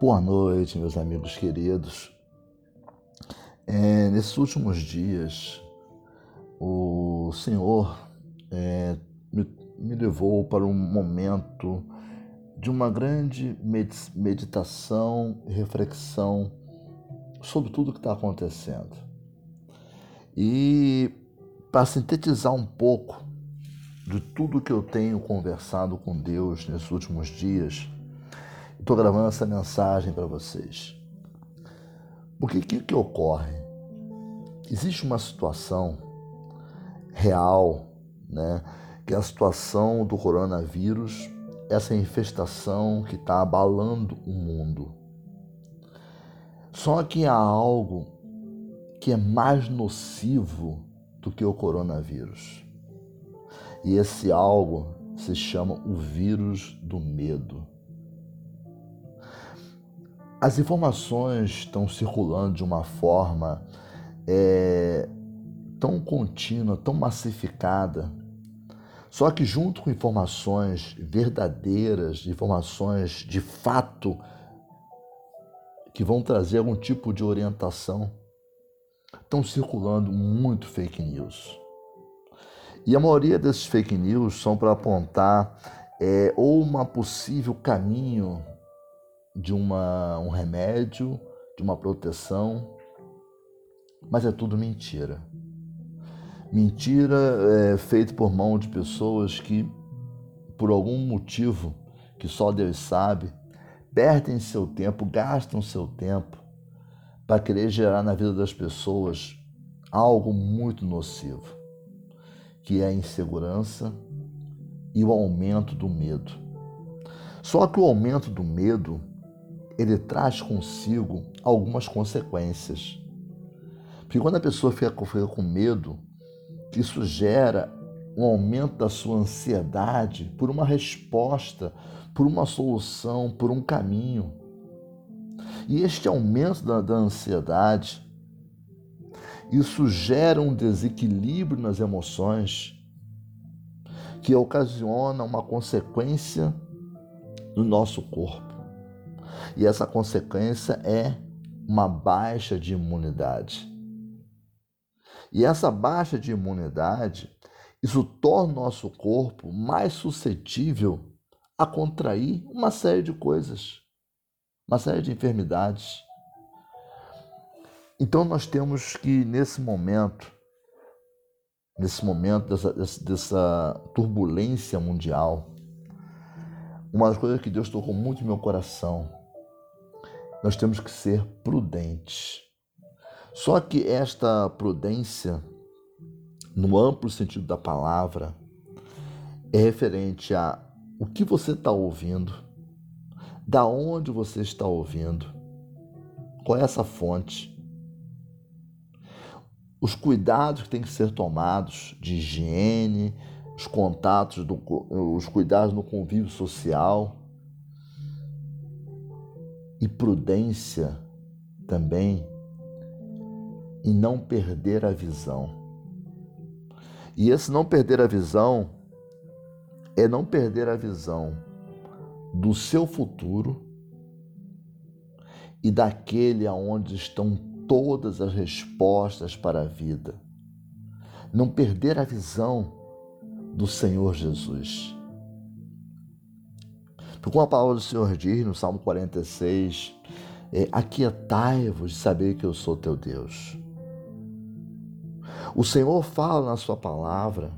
Boa noite, meus amigos queridos. É, nesses últimos dias, o Senhor é, me, me levou para um momento de uma grande meditação e reflexão sobre tudo o que está acontecendo. E para sintetizar um pouco de tudo que eu tenho conversado com Deus nesses últimos dias, estou gravando essa mensagem para vocês. Porque o que, que ocorre? Existe uma situação real, né? Que é a situação do coronavírus, essa infestação que está abalando o mundo. Só que há algo que é mais nocivo do que o coronavírus. E esse algo se chama o vírus do medo. As informações estão circulando de uma forma é, tão contínua, tão massificada. Só que, junto com informações verdadeiras, informações de fato, que vão trazer algum tipo de orientação, estão circulando muito fake news. E a maioria desses fake news são para apontar é, ou uma possível caminho de uma, um remédio, de uma proteção, mas é tudo mentira. Mentira é, feita por mão de pessoas que, por algum motivo que só Deus sabe, perdem seu tempo, gastam seu tempo para querer gerar na vida das pessoas algo muito nocivo que é a insegurança e o aumento do medo. Só que o aumento do medo, ele traz consigo algumas consequências. Porque quando a pessoa fica, fica com medo, isso gera um aumento da sua ansiedade por uma resposta, por uma solução, por um caminho. E este aumento da, da ansiedade isso gera um desequilíbrio nas emoções que ocasiona uma consequência no nosso corpo. E essa consequência é uma baixa de imunidade. E essa baixa de imunidade, isso torna o nosso corpo mais suscetível a contrair uma série de coisas, uma série de enfermidades. Então nós temos que, nesse momento, nesse momento dessa, dessa turbulência mundial, uma das coisas que Deus tocou muito no meu coração, nós temos que ser prudentes. Só que esta prudência, no amplo sentido da palavra, é referente a o que você está ouvindo, da onde você está ouvindo, qual é essa fonte os cuidados que têm que ser tomados de higiene, os contatos, do, os cuidados no convívio social e prudência também em não perder a visão. E esse não perder a visão é não perder a visão do seu futuro e daquele aonde estão todas as respostas para a vida. Não perder a visão do Senhor Jesus. Como a palavra do Senhor diz no Salmo 46, é, aquietai-vos de saber que eu sou teu Deus. O Senhor fala na sua palavra,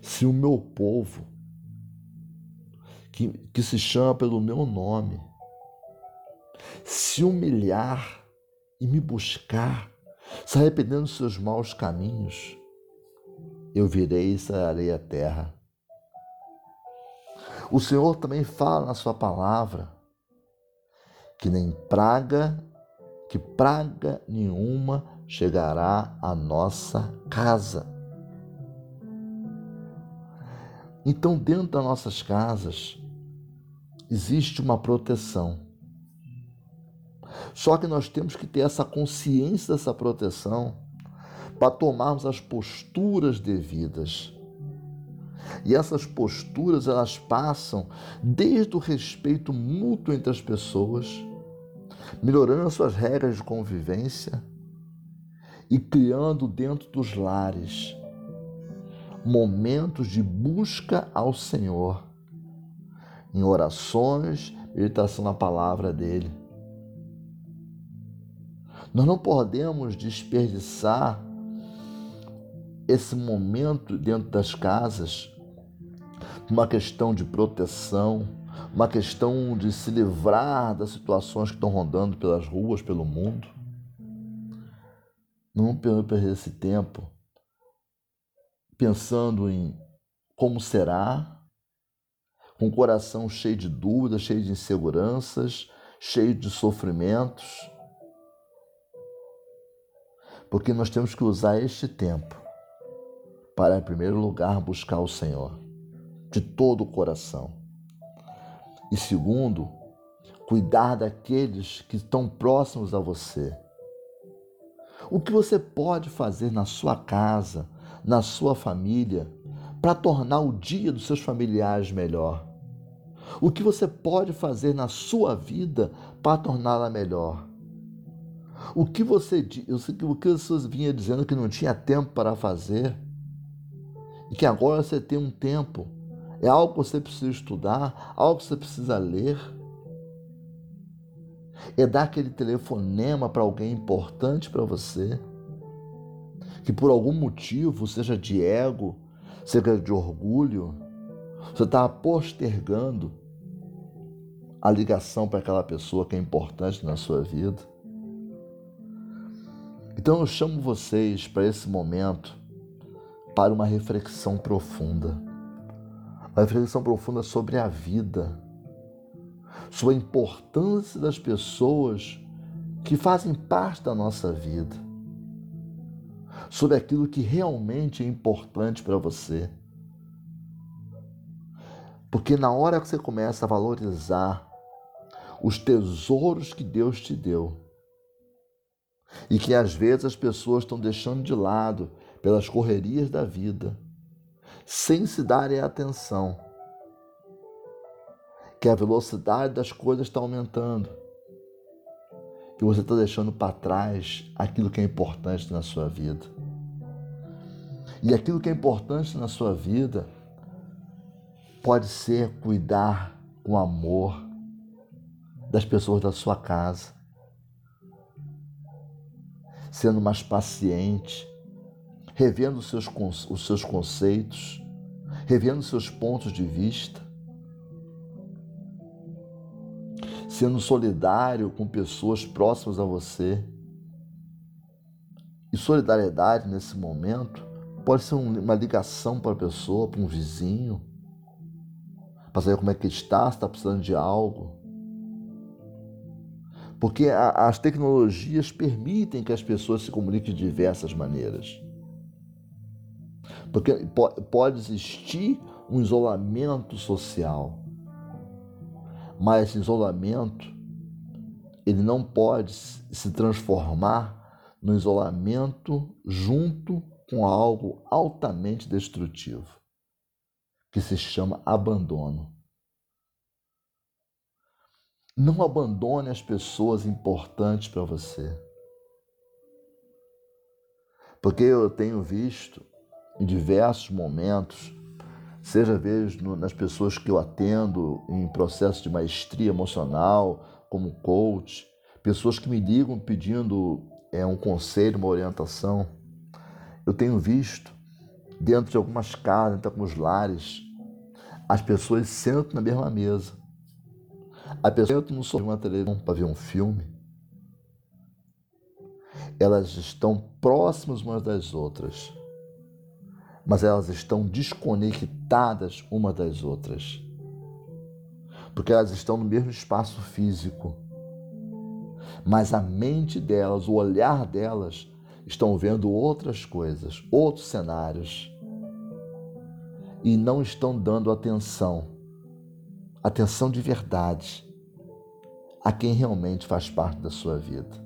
se o meu povo, que, que se chama pelo meu nome, se humilhar e me buscar, se arrependendo dos seus maus caminhos, eu virei e sararei a terra. O Senhor também fala na sua palavra que nem praga, que praga nenhuma chegará à nossa casa. Então, dentro das nossas casas, existe uma proteção. Só que nós temos que ter essa consciência dessa proteção para tomarmos as posturas devidas. E essas posturas elas passam desde o respeito mútuo entre as pessoas, melhorando as suas regras de convivência e criando dentro dos lares momentos de busca ao Senhor, em orações, meditação na palavra dele. Nós não podemos desperdiçar esse momento dentro das casas, uma questão de proteção, uma questão de se livrar das situações que estão rondando pelas ruas, pelo mundo. Não perder esse tempo pensando em como será, com o coração cheio de dúvidas, cheio de inseguranças, cheio de sofrimentos. Porque nós temos que usar este tempo para, em primeiro lugar, buscar o Senhor de todo o coração. E segundo, cuidar daqueles que estão próximos a você. O que você pode fazer na sua casa, na sua família, para tornar o dia dos seus familiares melhor? O que você pode fazer na sua vida para torná-la melhor? O que você o que você vinha dizendo que não tinha tempo para fazer e que agora você tem um tempo, é algo que você precisa estudar, algo que você precisa ler. É dar aquele telefonema para alguém importante para você que por algum motivo, seja de ego, seja de orgulho, você está postergando a ligação para aquela pessoa que é importante na sua vida. Então eu chamo vocês para esse momento para uma reflexão profunda. Uma reflexão profunda sobre a vida, sobre a importância das pessoas que fazem parte da nossa vida sobre aquilo que realmente é importante para você. Porque na hora que você começa a valorizar os tesouros que Deus te deu, e que às vezes as pessoas estão deixando de lado pelas correrias da vida, sem se darem atenção, que a velocidade das coisas está aumentando e você está deixando para trás aquilo que é importante na sua vida. E aquilo que é importante na sua vida pode ser cuidar com amor das pessoas da sua casa, sendo mais paciente, revendo os seus, os seus conceitos, revendo os seus pontos de vista, sendo solidário com pessoas próximas a você. E solidariedade nesse momento pode ser uma ligação para a pessoa, para um vizinho, para saber como é que está, se está precisando de algo. Porque as tecnologias permitem que as pessoas se comuniquem de diversas maneiras. Porque pode existir um isolamento social mas esse isolamento ele não pode se transformar no isolamento junto com algo altamente destrutivo, que se chama abandono. Não abandone as pessoas importantes para você. Porque eu tenho visto em diversos momentos seja vejo nas pessoas que eu atendo em processo de maestria emocional, como coach, pessoas que me ligam pedindo é, um conselho, uma orientação. Eu tenho visto dentro de algumas casas, dentro de alguns lares, as pessoas sentam na mesma mesa. A pessoa senta no sofá uma televisão para ver um filme. Elas estão próximas umas das outras mas elas estão desconectadas uma das outras. Porque elas estão no mesmo espaço físico. Mas a mente delas, o olhar delas, estão vendo outras coisas, outros cenários. E não estão dando atenção, atenção de verdade, a quem realmente faz parte da sua vida.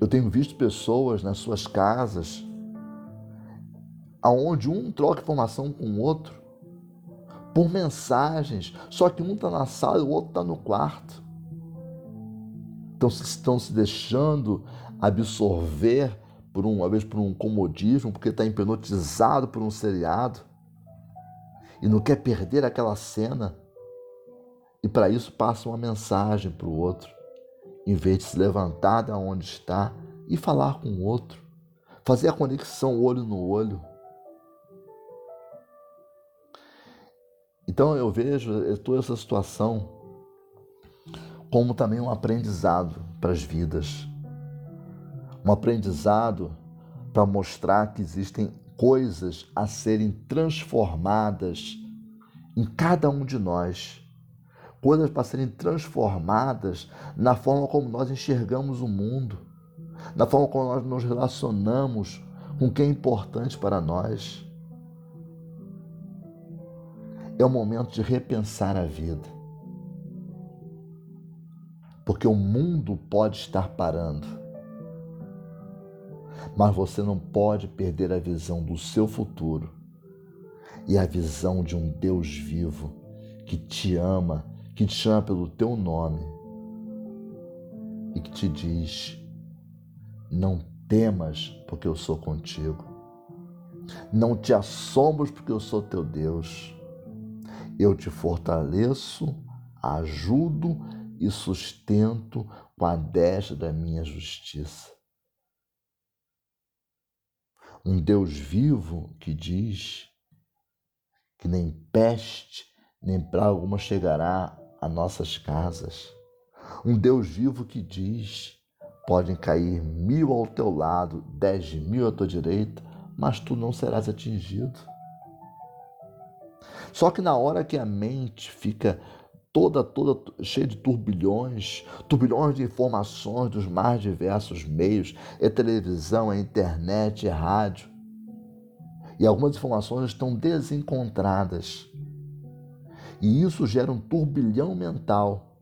Eu tenho visto pessoas nas suas casas aonde um troca informação com o outro por mensagens, só que um está na sala e o outro está no quarto. Então estão se deixando absorver por um, às vezes por um comodismo, porque está hipnotizado por um seriado e não quer perder aquela cena. E para isso passa uma mensagem para o outro, em vez de se levantar da onde está e falar com o outro, fazer a conexão olho no olho. Então eu vejo toda essa situação como também um aprendizado para as vidas. Um aprendizado para mostrar que existem coisas a serem transformadas em cada um de nós. Coisas para serem transformadas na forma como nós enxergamos o mundo, na forma como nós nos relacionamos com quem é importante para nós. É o momento de repensar a vida. Porque o mundo pode estar parando mas você não pode perder a visão do seu futuro e a visão de um Deus vivo que te ama, que te chama pelo teu nome e que te diz: Não temas, porque eu sou contigo. Não te assombres, porque eu sou teu Deus. Eu te fortaleço, ajudo e sustento com a destra da minha justiça um Deus vivo que diz que nem peste nem praga alguma chegará a nossas casas. Um Deus vivo que diz: podem cair mil ao teu lado, dez mil à tua direita, mas tu não serás atingido. Só que na hora que a mente fica toda, toda cheia de turbilhões, turbilhões de informações dos mais diversos meios, é televisão, é internet, é rádio. E algumas informações estão desencontradas. E isso gera um turbilhão mental.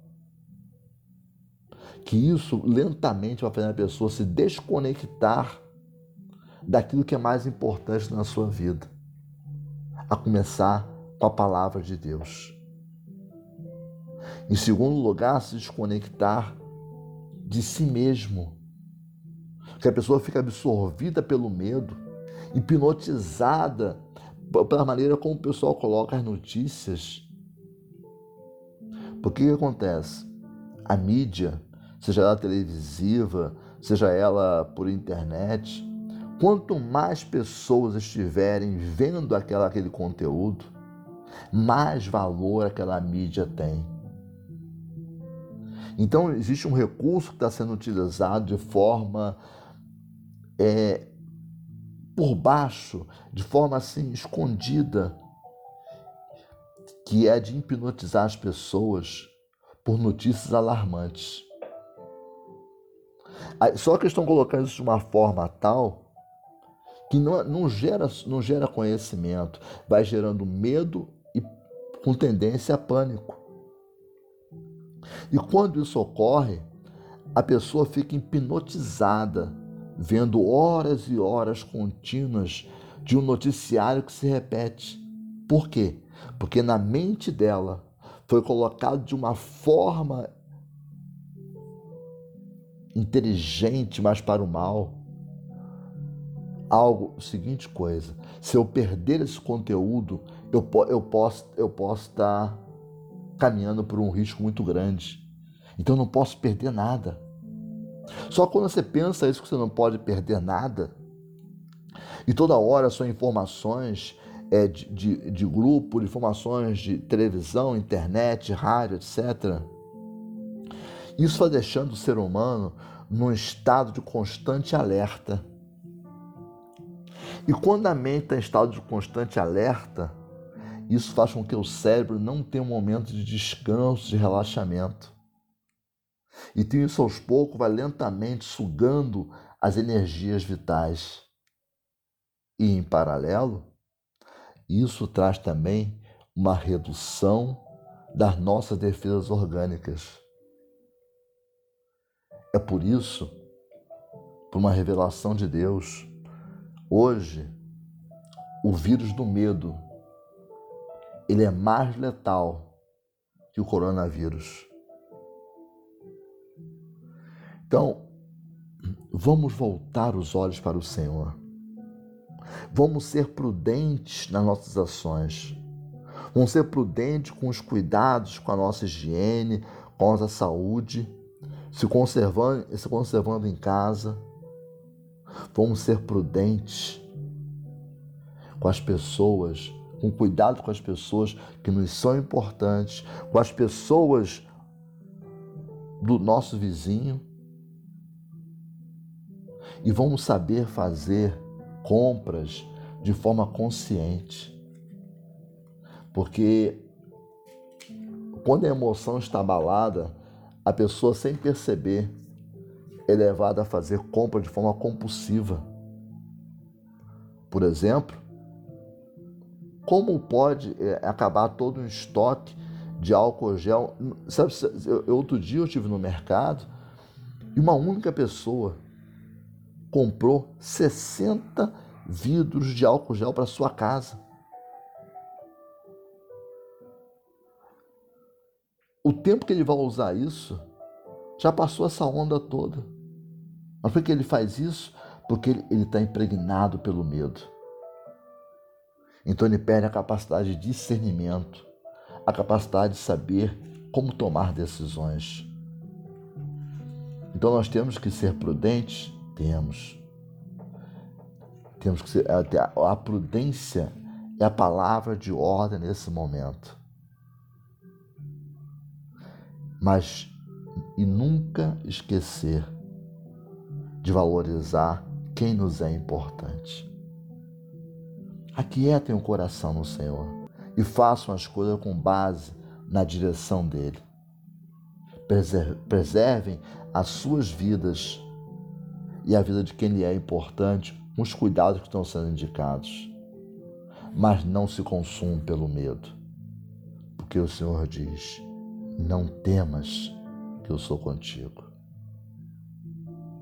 Que isso lentamente vai fazer a pessoa se desconectar daquilo que é mais importante na sua vida. A começar com a palavra de Deus. Em segundo lugar, se desconectar de si mesmo. Que a pessoa fica absorvida pelo medo, hipnotizada pela maneira como o pessoal coloca as notícias. Porque o que acontece? A mídia, seja ela televisiva, seja ela por internet, quanto mais pessoas estiverem vendo aquela, aquele conteúdo, mais valor aquela mídia tem. Então, existe um recurso que está sendo utilizado de forma é, por baixo, de forma assim escondida, que é de hipnotizar as pessoas por notícias alarmantes. Só que estão colocando isso de uma forma tal que não, não, gera, não gera conhecimento, vai gerando medo com tendência a pânico. E quando isso ocorre, a pessoa fica hipnotizada, vendo horas e horas contínuas de um noticiário que se repete. Por quê? Porque na mente dela foi colocado de uma forma inteligente, mas para o mal. Algo, seguinte coisa, se eu perder esse conteúdo, eu, eu, posso, eu posso estar caminhando por um risco muito grande. Então não posso perder nada. Só quando você pensa isso que você não pode perder nada, e toda hora são informações é, de, de, de grupo, informações de televisão, internet, rádio, etc. Isso vai deixando o ser humano num estado de constante alerta. E quando a mente está em estado de constante alerta, isso faz com que o cérebro não tenha um momento de descanso, de relaxamento. E tem isso aos poucos vai lentamente sugando as energias vitais. E em paralelo, isso traz também uma redução das nossas defesas orgânicas. É por isso, por uma revelação de Deus, hoje o vírus do medo, ele é mais letal que o coronavírus. Então, vamos voltar os olhos para o Senhor. Vamos ser prudentes nas nossas ações. Vamos ser prudentes com os cuidados com a nossa higiene, com a nossa saúde, se conservando, se conservando em casa. Vamos ser prudentes com as pessoas, com cuidado com as pessoas que nos são importantes, com as pessoas do nosso vizinho. E vamos saber fazer compras de forma consciente. Porque quando a emoção está abalada, a pessoa, sem perceber, é levada a fazer compra de forma compulsiva. Por exemplo, como pode é, acabar todo um estoque de álcool gel? Sabe, outro dia eu estive no mercado e uma única pessoa comprou 60 vidros de álcool gel para sua casa. O tempo que ele vai usar isso já passou essa onda toda. Mas por que ele faz isso? Porque ele está impregnado pelo medo. Então ele perde a capacidade de discernimento, a capacidade de saber como tomar decisões. Então nós temos que ser prudentes temos. Temos que ser. A prudência é a palavra de ordem nesse momento. Mas e nunca esquecer de valorizar quem nos é importante. Aquietem o coração no Senhor e façam as coisas com base na direção dele. Preservem as suas vidas e a vida de quem lhe é importante com os cuidados que estão sendo indicados. Mas não se consume pelo medo, porque o Senhor diz: Não temas, que eu sou contigo.